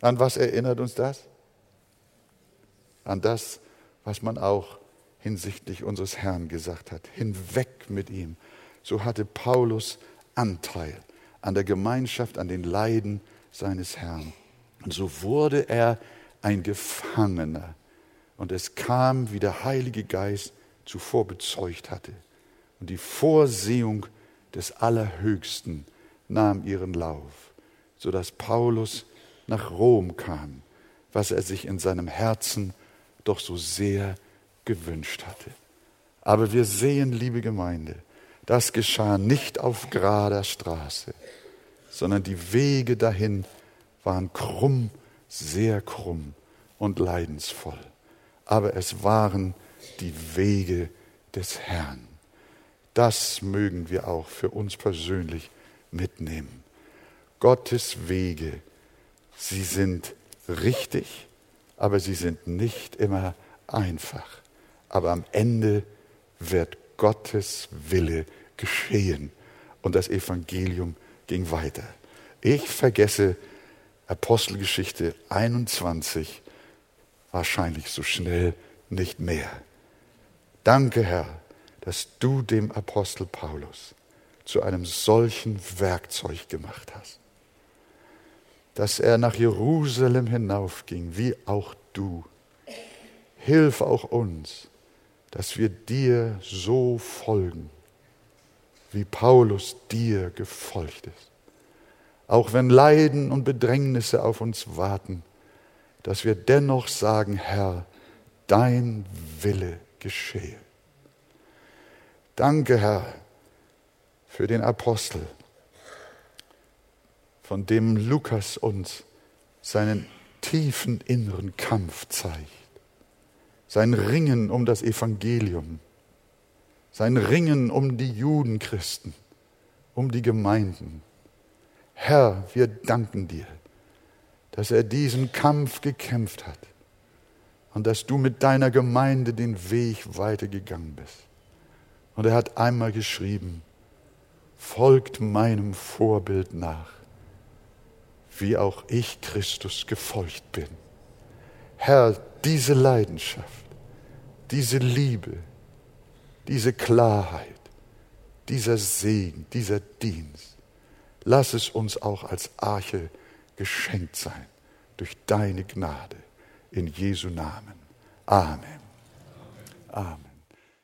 An was erinnert uns das? An das, was man auch hinsichtlich unseres Herrn gesagt hat. Hinweg mit ihm. So hatte Paulus Anteil an der Gemeinschaft, an den Leiden seines Herrn. Und so wurde er ein Gefangener. Und es kam, wie der Heilige Geist zuvor bezeugt hatte. Und die Vorsehung des Allerhöchsten nahm ihren Lauf, sodass Paulus nach Rom kam, was er sich in seinem Herzen doch so sehr gewünscht hatte. Aber wir sehen, liebe Gemeinde, das geschah nicht auf gerader Straße, sondern die Wege dahin waren krumm, sehr krumm und leidensvoll. Aber es waren die Wege des Herrn. Das mögen wir auch für uns persönlich mitnehmen. Gottes Wege, sie sind richtig, aber sie sind nicht immer einfach. Aber am Ende wird Gottes Wille geschehen und das Evangelium ging weiter. Ich vergesse Apostelgeschichte 21 wahrscheinlich so schnell nicht mehr. Danke, Herr, dass du dem Apostel Paulus zu einem solchen Werkzeug gemacht hast, dass er nach Jerusalem hinaufging, wie auch du. Hilf auch uns, dass wir dir so folgen, wie Paulus dir gefolgt ist. Auch wenn Leiden und Bedrängnisse auf uns warten, dass wir dennoch sagen, Herr, dein Wille geschehe. Danke, Herr, für den Apostel, von dem Lukas uns seinen tiefen inneren Kampf zeigt, sein Ringen um das Evangelium, sein Ringen um die Judenchristen, um die Gemeinden. Herr, wir danken dir, dass er diesen Kampf gekämpft hat und dass du mit deiner Gemeinde den Weg weitergegangen bist. Und er hat einmal geschrieben, folgt meinem Vorbild nach, wie auch ich Christus gefolgt bin. Herr, diese Leidenschaft, diese Liebe, diese Klarheit, dieser Segen, dieser Dienst, lass es uns auch als Arche geschenkt sein durch deine Gnade. In Jesu Namen. Amen. Amen.